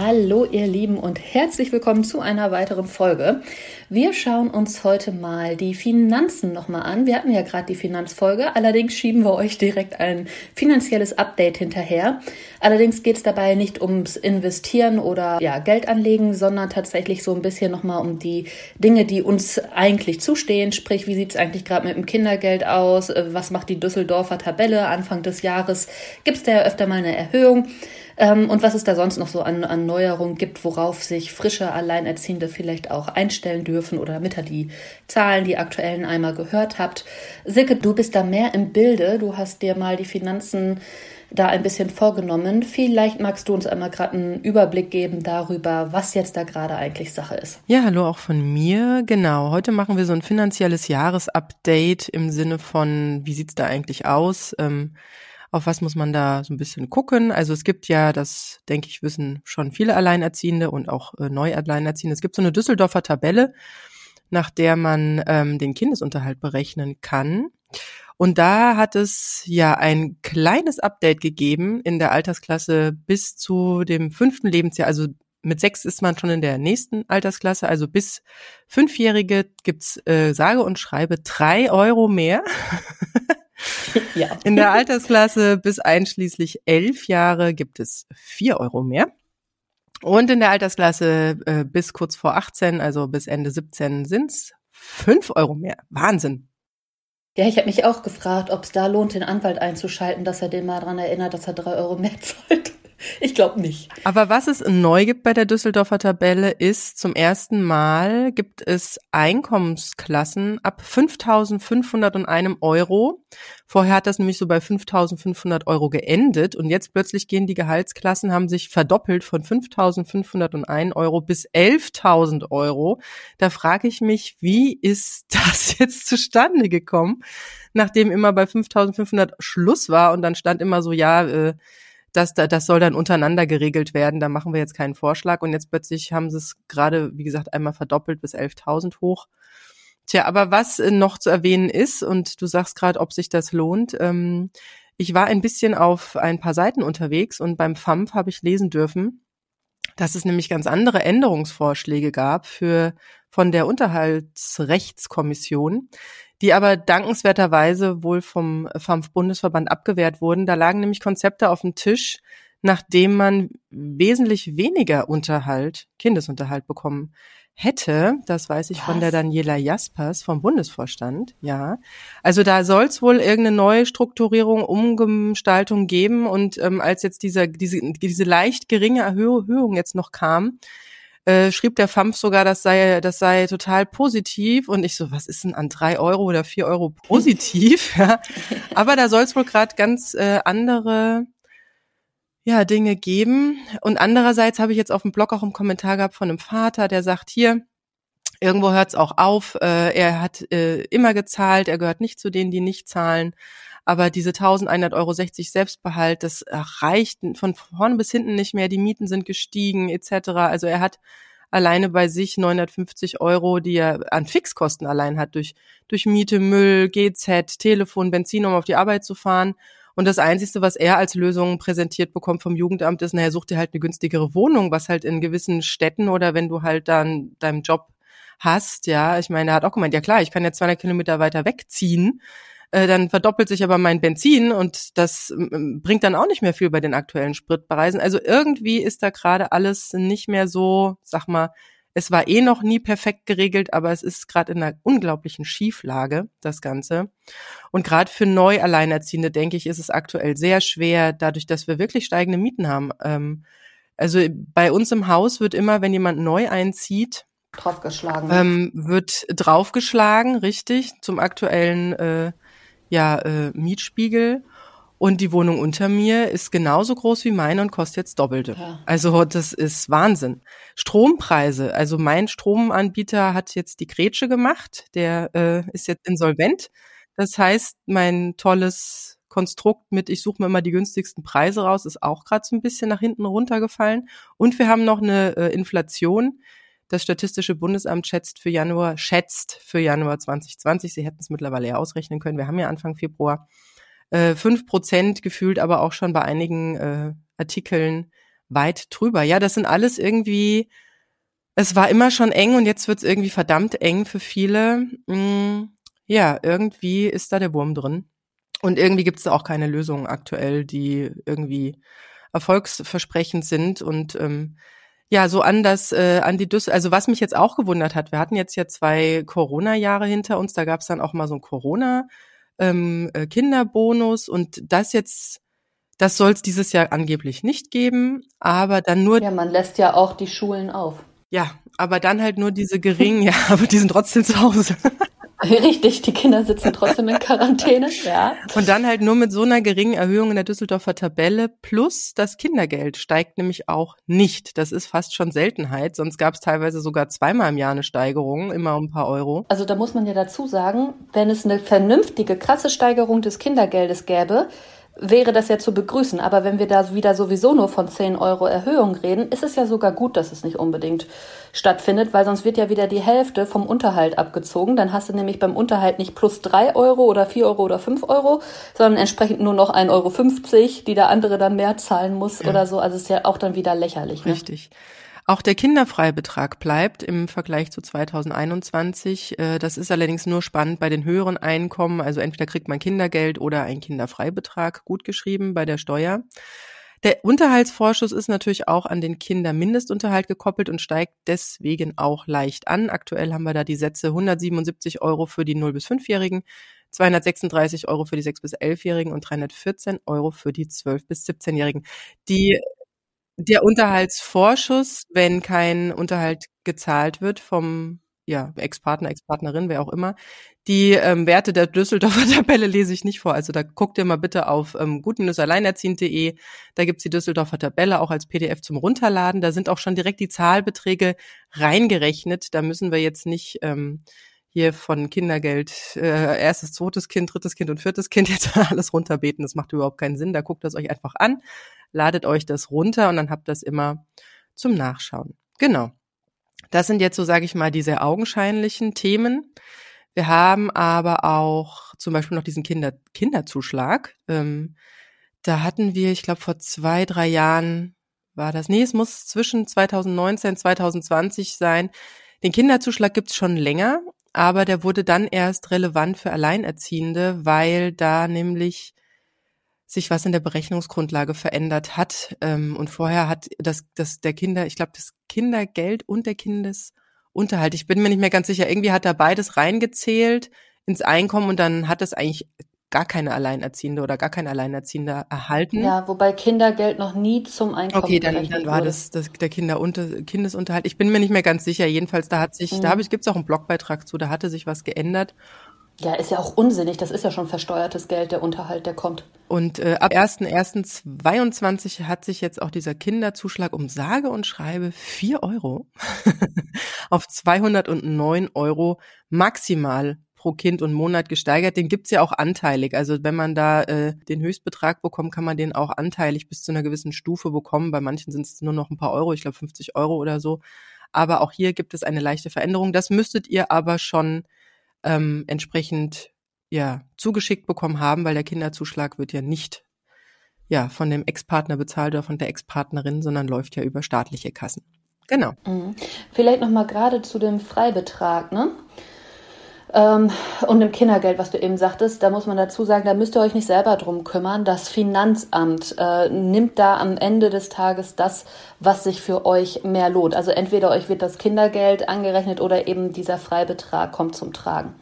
Hallo ihr Lieben und herzlich willkommen zu einer weiteren Folge. Wir schauen uns heute mal die Finanzen nochmal an. Wir hatten ja gerade die Finanzfolge, allerdings schieben wir euch direkt ein finanzielles Update hinterher. Allerdings geht es dabei nicht ums Investieren oder ja, Geld anlegen, sondern tatsächlich so ein bisschen nochmal um die Dinge, die uns eigentlich zustehen. Sprich, wie sieht es eigentlich gerade mit dem Kindergeld aus? Was macht die Düsseldorfer Tabelle Anfang des Jahres? Gibt es da ja öfter mal eine Erhöhung? Ähm, und was es da sonst noch so an, an Neuerungen gibt, worauf sich frische Alleinerziehende vielleicht auch einstellen dürfen oder damit ihr die Zahlen, die aktuellen einmal gehört habt. Silke, du bist da mehr im Bilde. Du hast dir mal die Finanzen da ein bisschen vorgenommen. Vielleicht magst du uns einmal gerade einen Überblick geben darüber, was jetzt da gerade eigentlich Sache ist. Ja, hallo auch von mir. Genau, heute machen wir so ein finanzielles Jahresupdate im Sinne von, wie sieht's da eigentlich aus? Ähm, auf was muss man da so ein bisschen gucken? Also es gibt ja, das denke ich, wissen schon viele Alleinerziehende und auch äh, Neu-Alleinerziehende. Es gibt so eine Düsseldorfer Tabelle, nach der man ähm, den Kindesunterhalt berechnen kann. Und da hat es ja ein kleines Update gegeben in der Altersklasse bis zu dem fünften Lebensjahr. Also mit sechs ist man schon in der nächsten Altersklasse. Also bis Fünfjährige gibt's äh, sage und schreibe drei Euro mehr. ja. In der Altersklasse bis einschließlich elf Jahre gibt es vier Euro mehr. Und in der Altersklasse äh, bis kurz vor 18, also bis Ende 17, sind's fünf Euro mehr. Wahnsinn. Ja, ich habe mich auch gefragt, ob es da lohnt, den Anwalt einzuschalten, dass er den mal dran erinnert, dass er drei Euro mehr zahlt. Ich glaube nicht. Aber was es neu gibt bei der Düsseldorfer Tabelle ist, zum ersten Mal gibt es Einkommensklassen ab 5.501 Euro. Vorher hat das nämlich so bei 5.500 Euro geendet und jetzt plötzlich gehen die Gehaltsklassen, haben sich verdoppelt von 5.501 Euro bis 11.000 Euro. Da frage ich mich, wie ist das jetzt zustande gekommen, nachdem immer bei 5.500 Schluss war und dann stand immer so, ja, äh, das, das soll dann untereinander geregelt werden. Da machen wir jetzt keinen Vorschlag. Und jetzt plötzlich haben sie es gerade, wie gesagt, einmal verdoppelt bis 11.000 hoch. Tja, aber was äh, noch zu erwähnen ist, und du sagst gerade, ob sich das lohnt, ähm, ich war ein bisschen auf ein paar Seiten unterwegs und beim FAMF habe ich lesen dürfen, dass es nämlich ganz andere Änderungsvorschläge gab für von der Unterhaltsrechtskommission, die aber dankenswerterweise wohl vom FAMF-Bundesverband abgewehrt wurden. Da lagen nämlich Konzepte auf dem Tisch, nachdem man wesentlich weniger Unterhalt, Kindesunterhalt bekommen hätte. Das weiß ich Was? von der Daniela Jaspers vom Bundesvorstand, ja. Also da soll es wohl irgendeine neue Strukturierung, Umgestaltung geben. Und ähm, als jetzt dieser, diese, diese leicht geringe Erhöhung jetzt noch kam, äh, schrieb der FAMF sogar, das sei, das sei total positiv. Und ich so, was ist denn an drei Euro oder vier Euro positiv? ja. Aber da soll es wohl gerade ganz äh, andere ja, Dinge geben. Und andererseits habe ich jetzt auf dem Blog auch einen Kommentar gehabt von einem Vater, der sagt, hier, irgendwo hört es auch auf, äh, er hat äh, immer gezahlt, er gehört nicht zu denen, die nicht zahlen. Aber diese 1100 Euro 60 Selbstbehalt, das reicht von vorne bis hinten nicht mehr. Die Mieten sind gestiegen etc. Also er hat alleine bei sich 950 Euro, die er an Fixkosten allein hat durch, durch Miete, Müll, GZ, Telefon, Benzin, um auf die Arbeit zu fahren. Und das Einzige, was er als Lösung präsentiert bekommt vom Jugendamt, ist, naja, such dir halt eine günstigere Wohnung, was halt in gewissen Städten oder wenn du halt dann deinem Job hast, ja, ich meine, er hat auch gemeint, ja klar, ich kann jetzt 200 Kilometer weiter wegziehen, äh, dann verdoppelt sich aber mein Benzin und das bringt dann auch nicht mehr viel bei den aktuellen Spritpreisen. Also irgendwie ist da gerade alles nicht mehr so, sag mal, es war eh noch nie perfekt geregelt, aber es ist gerade in einer unglaublichen Schieflage, das Ganze. Und gerade für neu Alleinerziehende, denke ich, ist es aktuell sehr schwer, dadurch, dass wir wirklich steigende Mieten haben. Ähm, also bei uns im Haus wird immer, wenn jemand neu einzieht, draufgeschlagen. Ähm, wird draufgeschlagen, richtig, zum aktuellen äh, ja, äh, Mietspiegel. Und die Wohnung unter mir ist genauso groß wie meine und kostet jetzt Doppelte. Ja. Also das ist Wahnsinn. Strompreise, also mein Stromanbieter hat jetzt die Grätsche gemacht, der äh, ist jetzt insolvent. Das heißt, mein tolles Konstrukt mit, ich suche mir immer die günstigsten Preise raus, ist auch gerade so ein bisschen nach hinten runtergefallen. Und wir haben noch eine äh, Inflation, Das Statistische Bundesamt schätzt für Januar, schätzt für Januar 2020, Sie hätten es mittlerweile ja ausrechnen können, wir haben ja Anfang Februar, äh, fünf Prozent gefühlt, aber auch schon bei einigen äh, Artikeln weit drüber. Ja, das sind alles irgendwie, es war immer schon eng und jetzt wird es irgendwie verdammt eng für viele. Mm, ja, irgendwie ist da der Wurm drin. Und irgendwie gibt es auch keine Lösungen aktuell, die irgendwie erfolgsversprechend sind. Und ähm, ja, so an das, äh, an die Düssel, also was mich jetzt auch gewundert hat, wir hatten jetzt ja zwei Corona-Jahre hinter uns, da gab es dann auch mal so ein Corona- ähm, äh, Kinderbonus und das jetzt, das soll es dieses Jahr angeblich nicht geben, aber dann nur. Ja, man lässt ja auch die Schulen auf. Ja, aber dann halt nur diese geringen, ja, aber die sind trotzdem zu Hause. Richtig, die Kinder sitzen trotzdem in Quarantäne, ja. Und dann halt nur mit so einer geringen Erhöhung in der Düsseldorfer Tabelle plus das Kindergeld steigt nämlich auch nicht. Das ist fast schon Seltenheit, sonst gab es teilweise sogar zweimal im Jahr eine Steigerung, immer um ein paar Euro. Also da muss man ja dazu sagen, wenn es eine vernünftige, krasse Steigerung des Kindergeldes gäbe, wäre das ja zu begrüßen. Aber wenn wir da wieder sowieso nur von 10 Euro Erhöhung reden, ist es ja sogar gut, dass es nicht unbedingt stattfindet, weil sonst wird ja wieder die Hälfte vom Unterhalt abgezogen. Dann hast du nämlich beim Unterhalt nicht plus 3 Euro oder 4 Euro oder 5 Euro, sondern entsprechend nur noch 1,50 Euro, die der andere dann mehr zahlen muss ja. oder so. Also ist ja auch dann wieder lächerlich. Ne? Richtig. Auch der Kinderfreibetrag bleibt im Vergleich zu 2021. Äh, das ist allerdings nur spannend bei den höheren Einkommen. Also entweder kriegt man Kindergeld oder einen Kinderfreibetrag gut geschrieben bei der Steuer. Der Unterhaltsvorschuss ist natürlich auch an den Kindermindestunterhalt gekoppelt und steigt deswegen auch leicht an. Aktuell haben wir da die Sätze 177 Euro für die 0- bis 5-Jährigen, 236 Euro für die 6- bis 11-Jährigen und 314 Euro für die 12- bis 17-Jährigen. Die der Unterhaltsvorschuss, wenn kein Unterhalt gezahlt wird vom ja, Ex-Partner, Ex-Partnerin, wer auch immer. Die ähm, Werte der Düsseldorfer Tabelle lese ich nicht vor. Also da guckt ihr mal bitte auf ähm, gut-alleinerziehend.de. Da gibt's die Düsseldorfer Tabelle auch als PDF zum Runterladen. Da sind auch schon direkt die Zahlbeträge reingerechnet. Da müssen wir jetzt nicht ähm, hier von Kindergeld, äh, erstes, zweites Kind, drittes Kind und viertes Kind jetzt alles runterbeten. Das macht überhaupt keinen Sinn. Da guckt das euch einfach an ladet euch das runter und dann habt das immer zum Nachschauen. Genau. Das sind jetzt so, sage ich mal, diese augenscheinlichen Themen. Wir haben aber auch zum Beispiel noch diesen Kinder Kinderzuschlag. Ähm, da hatten wir, ich glaube, vor zwei, drei Jahren war das. Nee, es muss zwischen 2019 und 2020 sein. Den Kinderzuschlag gibt's schon länger, aber der wurde dann erst relevant für Alleinerziehende, weil da nämlich sich was in der Berechnungsgrundlage verändert hat. Ähm, und vorher hat das, das der Kinder, ich glaube, das Kindergeld und der Kindesunterhalt, ich bin mir nicht mehr ganz sicher, irgendwie hat da beides reingezählt ins Einkommen und dann hat das eigentlich gar keine Alleinerziehende oder gar kein Alleinerziehender erhalten. Ja, wobei Kindergeld noch nie zum Einkommen Okay, dann, dann war das, das der Kinderunter, Kindesunterhalt. Ich bin mir nicht mehr ganz sicher. Jedenfalls, da hat sich, mhm. da habe ich, gibt's auch einen Blogbeitrag zu, da hatte sich was geändert. Ja, ist ja auch unsinnig. Das ist ja schon versteuertes Geld, der Unterhalt, der kommt. Und äh, ab 1.1.22 hat sich jetzt auch dieser Kinderzuschlag um sage und schreibe vier Euro auf 209 Euro maximal pro Kind und Monat gesteigert. Den gibt's ja auch anteilig. Also wenn man da äh, den Höchstbetrag bekommt, kann man den auch anteilig bis zu einer gewissen Stufe bekommen. Bei manchen sind es nur noch ein paar Euro, ich glaube 50 Euro oder so. Aber auch hier gibt es eine leichte Veränderung. Das müsstet ihr aber schon ähm, entsprechend ja zugeschickt bekommen haben, weil der Kinderzuschlag wird ja nicht ja von dem Ex-Partner bezahlt oder von der Ex-Partnerin, sondern läuft ja über staatliche Kassen. Genau. Mhm. Vielleicht noch mal gerade zu dem Freibetrag, ne? Ähm, und dem Kindergeld, was du eben sagtest, da muss man dazu sagen, da müsst ihr euch nicht selber drum kümmern. Das Finanzamt äh, nimmt da am Ende des Tages das, was sich für euch mehr lohnt. Also entweder euch wird das Kindergeld angerechnet oder eben dieser Freibetrag kommt zum Tragen.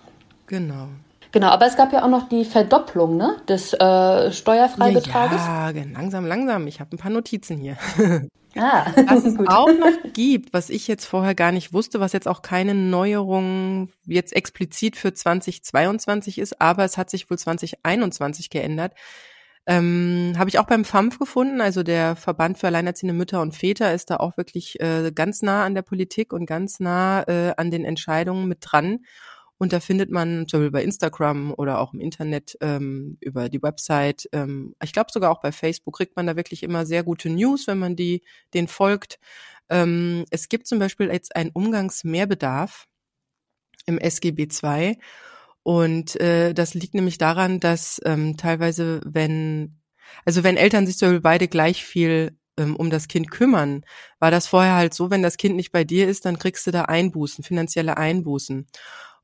Genau. Genau, aber es gab ja auch noch die Verdopplung ne, des äh, Steuerfreibetrages. Ja, ja, langsam, langsam. Ich habe ein paar Notizen hier. Ah, was es auch noch gibt, was ich jetzt vorher gar nicht wusste, was jetzt auch keine Neuerung jetzt explizit für 2022 ist, aber es hat sich wohl 2021 geändert. Ähm, Habe ich auch beim FAMF gefunden, also der Verband für alleinerziehende Mütter und Väter ist da auch wirklich äh, ganz nah an der Politik und ganz nah äh, an den Entscheidungen mit dran. Und da findet man zum Beispiel bei Instagram oder auch im Internet ähm, über die Website, ähm, ich glaube sogar auch bei Facebook kriegt man da wirklich immer sehr gute News, wenn man die den folgt. Ähm, es gibt zum Beispiel jetzt einen Umgangsmehrbedarf im SGB II. Und äh, das liegt nämlich daran, dass ähm, teilweise, wenn, also wenn Eltern sich zum Beispiel beide gleich viel ähm, um das Kind kümmern, war das vorher halt so, wenn das Kind nicht bei dir ist, dann kriegst du da Einbußen, finanzielle Einbußen.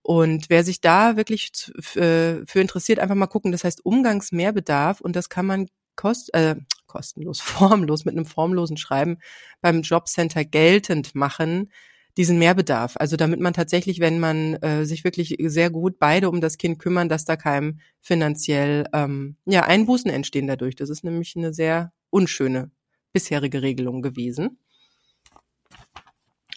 Und wer sich da wirklich äh, für interessiert, einfach mal gucken. Das heißt Umgangsmehrbedarf und das kann man kost, äh, kostenlos, formlos mit einem formlosen Schreiben beim Jobcenter geltend machen diesen Mehrbedarf. Also damit man tatsächlich, wenn man äh, sich wirklich sehr gut beide um das Kind kümmern, dass da keinem finanziell ähm, ja Einbußen entstehen dadurch. Das ist nämlich eine sehr unschöne bisherige Regelung gewesen.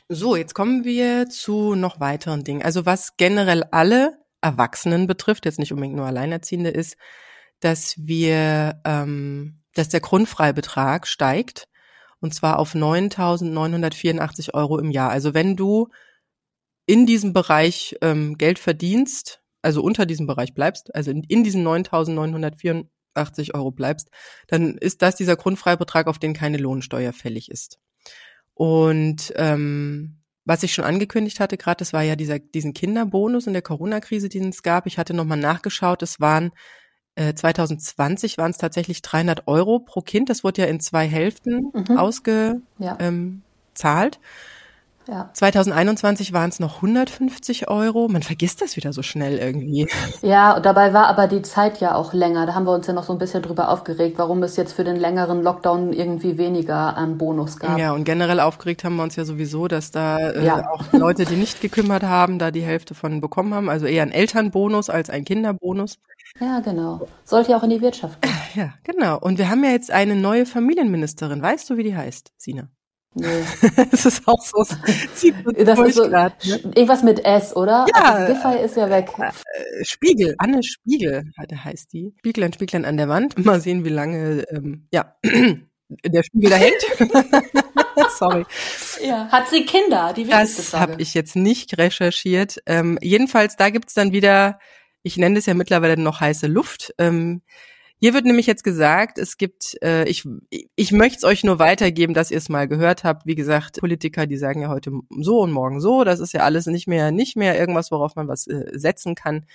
So, jetzt kommen wir zu noch weiteren Dingen. Also was generell alle Erwachsenen betrifft, jetzt nicht unbedingt nur Alleinerziehende, ist, dass wir, ähm, dass der Grundfreibetrag steigt und zwar auf 9.984 Euro im Jahr. Also wenn du in diesem Bereich ähm, Geld verdienst, also unter diesem Bereich bleibst, also in, in diesen 9.984 Euro bleibst, dann ist das dieser Grundfreibetrag, auf den keine Lohnsteuer fällig ist. Und ähm, was ich schon angekündigt hatte, gerade, das war ja dieser diesen Kinderbonus in der Corona-Krise, den es gab. Ich hatte nochmal nachgeschaut, es waren äh, 2020 waren es tatsächlich 300 Euro pro Kind. Das wurde ja in zwei Hälften mhm. ausgezahlt. Ähm, ja. 2021 waren es noch 150 Euro. Man vergisst das wieder so schnell irgendwie. Ja, und dabei war aber die Zeit ja auch länger. Da haben wir uns ja noch so ein bisschen drüber aufgeregt, warum es jetzt für den längeren Lockdown irgendwie weniger an Bonus gab. Ja, und generell aufgeregt haben wir uns ja sowieso, dass da äh, ja. auch Leute, die nicht gekümmert haben, da die Hälfte von bekommen haben. Also eher ein Elternbonus als ein Kinderbonus. Ja, genau. Sollte ja auch in die Wirtschaft gehen. Ja, genau. Und wir haben ja jetzt eine neue Familienministerin. Weißt du, wie die heißt, Sina? Nee. das ist auch so. das ist so grad, ne? Irgendwas mit S, oder? Ja. Also Giffey ist ja weg. Äh, Spiegel, Anne Spiegel heißt die. Spieglein, Spieglein an der Wand. Mal sehen, wie lange, ähm, ja, der Spiegel da hängt. Sorry. Ja. Hat sie Kinder? Die das habe ich jetzt nicht recherchiert. Ähm, jedenfalls, da gibt's dann wieder, ich nenne es ja mittlerweile noch heiße Luft. Ähm, hier wird nämlich jetzt gesagt, es gibt, äh, ich, ich möchte es euch nur weitergeben, dass ihr es mal gehört habt. Wie gesagt, Politiker, die sagen ja heute so und morgen so. Das ist ja alles nicht mehr, nicht mehr irgendwas, worauf man was äh, setzen kann.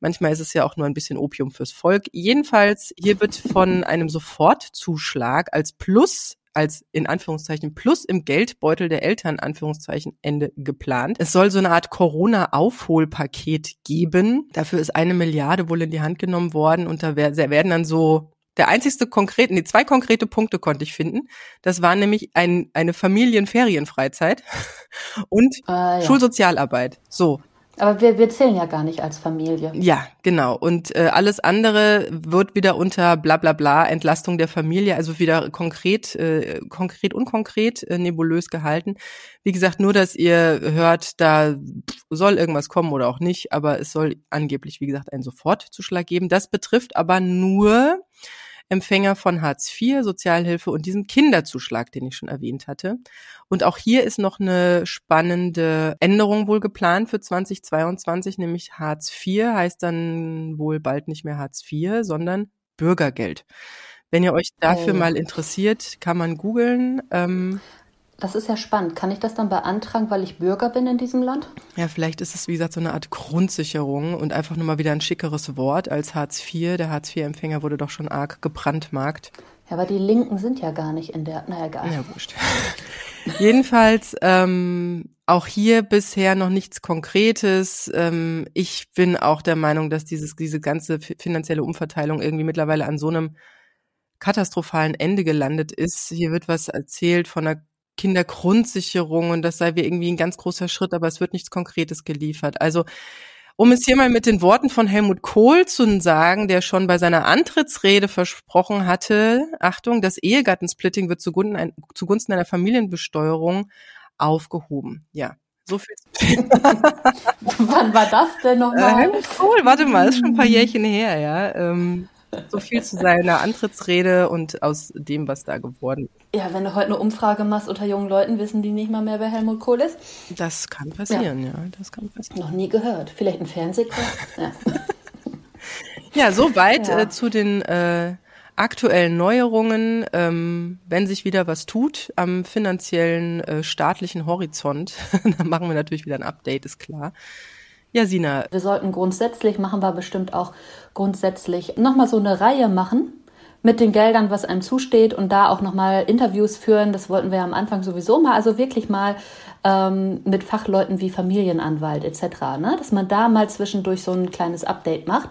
Manchmal ist es ja auch nur ein bisschen Opium fürs Volk. Jedenfalls, hier wird von einem Sofortzuschlag als Plus als in Anführungszeichen Plus im Geldbeutel der Eltern Anführungszeichen Ende geplant. Es soll so eine Art Corona-Aufholpaket geben. Dafür ist eine Milliarde wohl in die Hand genommen worden und da werden dann so der einzigste konkrete, nee, zwei konkrete Punkte konnte ich finden. Das war nämlich ein, eine Familienferienfreizeit und äh, ja. Schulsozialarbeit. So, aber wir, wir zählen ja gar nicht als Familie. Ja, genau. Und äh, alles andere wird wieder unter bla bla bla Entlastung der Familie, also wieder konkret, äh, konkret, unkonkret, äh, nebulös gehalten. Wie gesagt, nur, dass ihr hört, da soll irgendwas kommen oder auch nicht, aber es soll angeblich, wie gesagt, einen Sofortzuschlag geben. Das betrifft aber nur Empfänger von Hartz IV, Sozialhilfe und diesem Kinderzuschlag, den ich schon erwähnt hatte. Und auch hier ist noch eine spannende Änderung wohl geplant für 2022, nämlich Hartz IV heißt dann wohl bald nicht mehr Hartz IV, sondern Bürgergeld. Wenn ihr euch dafür oh. mal interessiert, kann man googeln. Ähm, das ist ja spannend. Kann ich das dann beantragen, weil ich Bürger bin in diesem Land? Ja, vielleicht ist es, wie gesagt, so eine Art Grundsicherung und einfach nur mal wieder ein schickeres Wort als Hartz IV. Der Hartz IV-Empfänger wurde doch schon arg gebrandmarkt. Ja, aber die Linken sind ja gar nicht in der, naja, egal. Ja, wurscht. Jedenfalls ähm, auch hier bisher noch nichts Konkretes. Ähm, ich bin auch der Meinung, dass dieses, diese ganze finanzielle Umverteilung irgendwie mittlerweile an so einem katastrophalen Ende gelandet ist. Hier wird was erzählt von einer Kindergrundsicherung und das sei wie irgendwie ein ganz großer Schritt, aber es wird nichts Konkretes geliefert. Also um es hier mal mit den Worten von Helmut Kohl zu sagen, der schon bei seiner Antrittsrede versprochen hatte, Achtung, das Ehegattensplitting wird zugunsten, zugunsten einer Familienbesteuerung aufgehoben. Ja, so viel. Wann war das denn nochmal? Äh, Helmut Kohl, warte mal, ist schon ein paar Jährchen her, ja. Ähm, So viel zu seiner Antrittsrede und aus dem, was da geworden ist. Ja, wenn du heute eine Umfrage machst unter jungen Leuten, wissen die nicht mal mehr, wer Helmut Kohl ist? Das kann passieren, ja. ja das kann passieren. Noch nie gehört. Vielleicht ein Fernsehkurs? ja. ja, soweit ja. Äh, zu den äh, aktuellen Neuerungen, ähm, wenn sich wieder was tut am finanziellen äh, staatlichen Horizont, dann machen wir natürlich wieder ein Update, ist klar. Ja, Sina. Wir sollten grundsätzlich, machen wir bestimmt auch grundsätzlich, nochmal so eine Reihe machen mit den Geldern, was einem zusteht und da auch nochmal Interviews führen. Das wollten wir am Anfang sowieso mal, also wirklich mal ähm, mit Fachleuten wie Familienanwalt etc., ne? dass man da mal zwischendurch so ein kleines Update macht.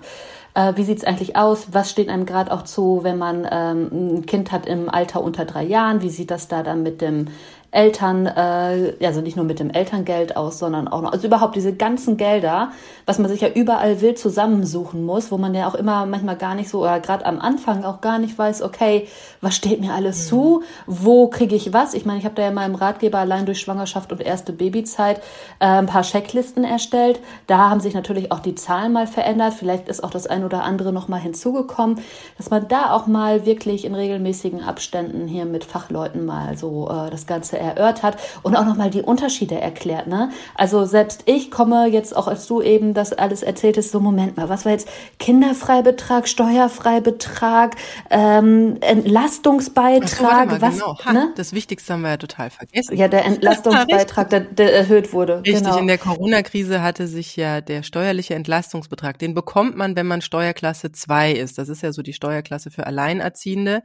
Äh, wie sieht's eigentlich aus? Was steht einem gerade auch zu, wenn man ähm, ein Kind hat im Alter unter drei Jahren? Wie sieht das da dann mit dem Eltern, äh, also nicht nur mit dem Elterngeld aus, sondern auch noch, also überhaupt diese ganzen Gelder, was man sich ja überall wild zusammensuchen muss, wo man ja auch immer manchmal gar nicht so, oder gerade am Anfang auch gar nicht weiß, okay, was steht mir alles mhm. zu, wo kriege ich was? Ich meine, ich habe da ja im Ratgeber allein durch Schwangerschaft und erste Babyzeit äh, ein paar Checklisten erstellt. Da haben sich natürlich auch die Zahlen mal verändert. Vielleicht ist auch das ein oder andere noch mal hinzugekommen, dass man da auch mal wirklich in regelmäßigen Abständen hier mit Fachleuten mal so äh, das Ganze erörtert und auch nochmal die Unterschiede erklärt. Ne? Also selbst ich komme jetzt auch, als du eben das alles erzähltest, so Moment mal, was war jetzt Kinderfreibetrag, Steuerfreibetrag, ähm, Entlastungsbeitrag, mal, was? Genau. Ha, ne? Das Wichtigste haben wir ja total vergessen. Ja, der Entlastungsbeitrag, der, der erhöht wurde. Richtig, genau. in der Corona-Krise hatte sich ja der steuerliche Entlastungsbetrag, den bekommt man, wenn man Steuerklasse 2 ist. Das ist ja so die Steuerklasse für Alleinerziehende.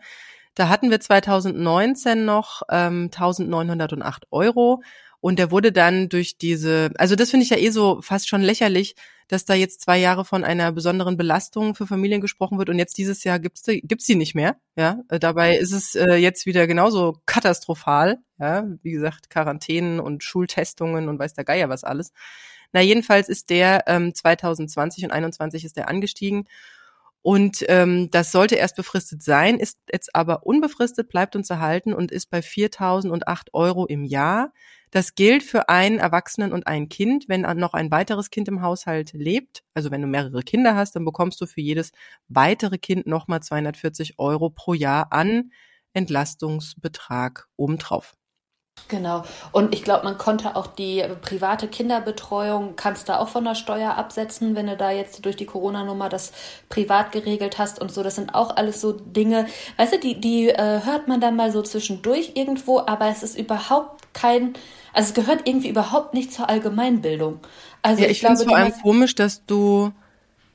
Da hatten wir 2019 noch ähm, 1908 Euro. Und der wurde dann durch diese, also das finde ich ja eh so fast schon lächerlich, dass da jetzt zwei Jahre von einer besonderen Belastung für Familien gesprochen wird und jetzt dieses Jahr gibt's gibt's die nicht mehr. Ja, äh, dabei ist es äh, jetzt wieder genauso katastrophal. Ja, wie gesagt Quarantänen und Schultestungen und weiß der Geier was alles. Na jedenfalls ist der ähm, 2020 und 21 ist der angestiegen und ähm, das sollte erst befristet sein, ist jetzt aber unbefristet, bleibt uns erhalten und ist bei 4.008 Euro im Jahr. Das gilt für einen Erwachsenen und ein Kind. Wenn noch ein weiteres Kind im Haushalt lebt, also wenn du mehrere Kinder hast, dann bekommst du für jedes weitere Kind nochmal 240 Euro pro Jahr an Entlastungsbetrag obendrauf. Genau. Und ich glaube, man konnte auch die private Kinderbetreuung, kannst du auch von der Steuer absetzen, wenn du da jetzt durch die Corona-Nummer das privat geregelt hast und so. Das sind auch alles so Dinge, weißt du, die, die äh, hört man dann mal so zwischendurch irgendwo, aber es ist überhaupt kein, also es gehört irgendwie überhaupt nicht zur Allgemeinbildung. Also ja, ich, ich finde es vor allem komisch, dass du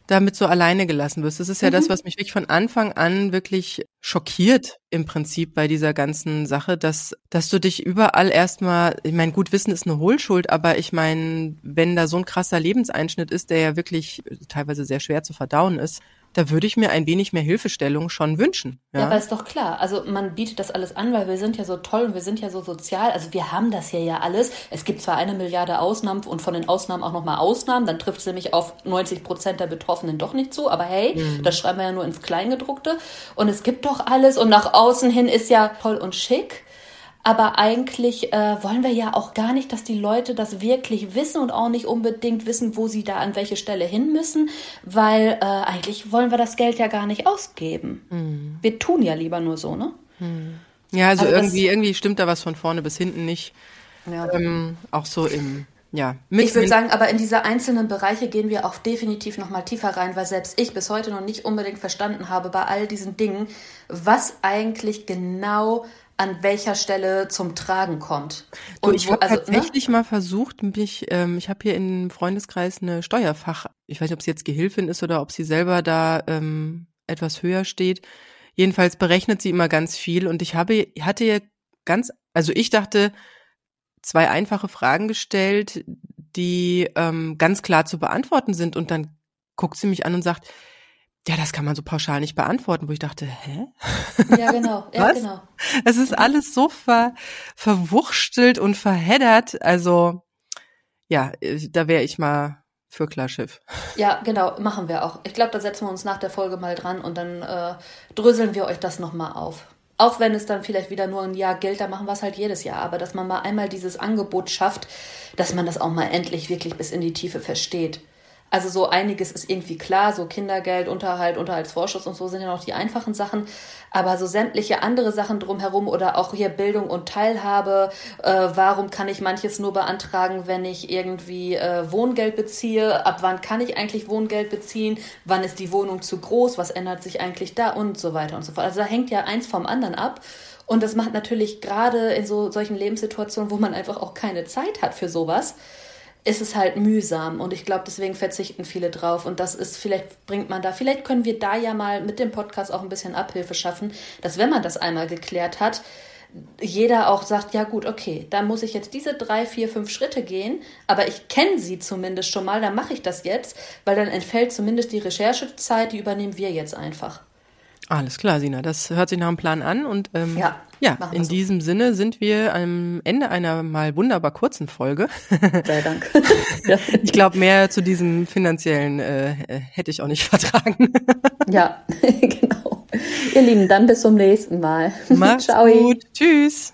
damit so alleine gelassen wirst. Das ist ja mhm. das, was mich wirklich von Anfang an wirklich schockiert im Prinzip bei dieser ganzen Sache, dass, dass du dich überall erstmal, ich meine, gut, Wissen ist eine Hohlschuld, aber ich meine, wenn da so ein krasser Lebenseinschnitt ist, der ja wirklich teilweise sehr schwer zu verdauen ist, da würde ich mir ein wenig mehr Hilfestellung schon wünschen. Ja? ja, aber ist doch klar. Also man bietet das alles an, weil wir sind ja so toll und wir sind ja so sozial. Also wir haben das hier ja alles. Es gibt zwar eine Milliarde Ausnahmen und von den Ausnahmen auch nochmal Ausnahmen, dann trifft es nämlich auf 90 Prozent der Betroffenen doch nicht zu. Aber hey, mhm. das schreiben wir ja nur ins Kleingedruckte. Und es gibt doch alles und nach außen hin ist ja toll und schick. Aber eigentlich äh, wollen wir ja auch gar nicht, dass die Leute das wirklich wissen und auch nicht unbedingt wissen, wo sie da an welche Stelle hin müssen, weil äh, eigentlich wollen wir das Geld ja gar nicht ausgeben. Mhm. Wir tun ja lieber nur so, ne? Mhm. Ja, also, also irgendwie, irgendwie stimmt da was von vorne bis hinten nicht. Ja. Ähm, auch so im ja, ich würde sagen, aber in diese einzelnen Bereiche gehen wir auch definitiv noch mal tiefer rein, weil selbst ich bis heute noch nicht unbedingt verstanden habe bei all diesen Dingen, was eigentlich genau an welcher Stelle zum Tragen kommt. Und du, ich habe also, ne? tatsächlich ne? mal versucht, mich, ähm, ich habe hier im Freundeskreis eine Steuerfach, ich weiß nicht, ob sie jetzt Gehilfin ist oder ob sie selber da ähm, etwas höher steht. Jedenfalls berechnet sie immer ganz viel und ich habe, hatte ja ganz, also ich dachte, zwei einfache Fragen gestellt, die ähm, ganz klar zu beantworten sind und dann guckt sie mich an und sagt, ja, das kann man so pauschal nicht beantworten, wo ich dachte, hä? Ja, genau, ja, Was? genau. Es ist alles so ver, verwurschtelt und verheddert. Also, ja, da wäre ich mal für Klarschiff. Ja, genau, machen wir auch. Ich glaube, da setzen wir uns nach der Folge mal dran und dann äh, dröseln wir euch das nochmal auf. Auch wenn es dann vielleicht wieder nur ein Jahr gilt, dann machen wir es halt jedes Jahr. Aber dass man mal einmal dieses Angebot schafft, dass man das auch mal endlich wirklich bis in die Tiefe versteht. Also so einiges ist irgendwie klar, so Kindergeld, Unterhalt, Unterhaltsvorschuss und so sind ja noch die einfachen Sachen. Aber so sämtliche andere Sachen drumherum oder auch hier Bildung und Teilhabe, äh, warum kann ich manches nur beantragen, wenn ich irgendwie äh, Wohngeld beziehe? Ab wann kann ich eigentlich Wohngeld beziehen? Wann ist die Wohnung zu groß? Was ändert sich eigentlich da? Und so weiter und so fort. Also da hängt ja eins vom anderen ab. Und das macht natürlich gerade in so solchen Lebenssituationen, wo man einfach auch keine Zeit hat für sowas, ist es halt mühsam und ich glaube, deswegen verzichten viele drauf und das ist, vielleicht bringt man da, vielleicht können wir da ja mal mit dem Podcast auch ein bisschen Abhilfe schaffen, dass wenn man das einmal geklärt hat, jeder auch sagt, ja gut, okay, dann muss ich jetzt diese drei, vier, fünf Schritte gehen, aber ich kenne sie zumindest schon mal, dann mache ich das jetzt, weil dann entfällt zumindest die Recherchezeit, die übernehmen wir jetzt einfach. Alles klar, Sina, das hört sich nach einem Plan an und ähm, ja, ja in so. diesem Sinne sind wir am Ende einer mal wunderbar kurzen Folge. Sei Dank. ich glaube, mehr zu diesem finanziellen äh, hätte ich auch nicht vertragen. ja, genau. Ihr Lieben, dann bis zum nächsten Mal. Macht's Ciao. gut. Tschüss.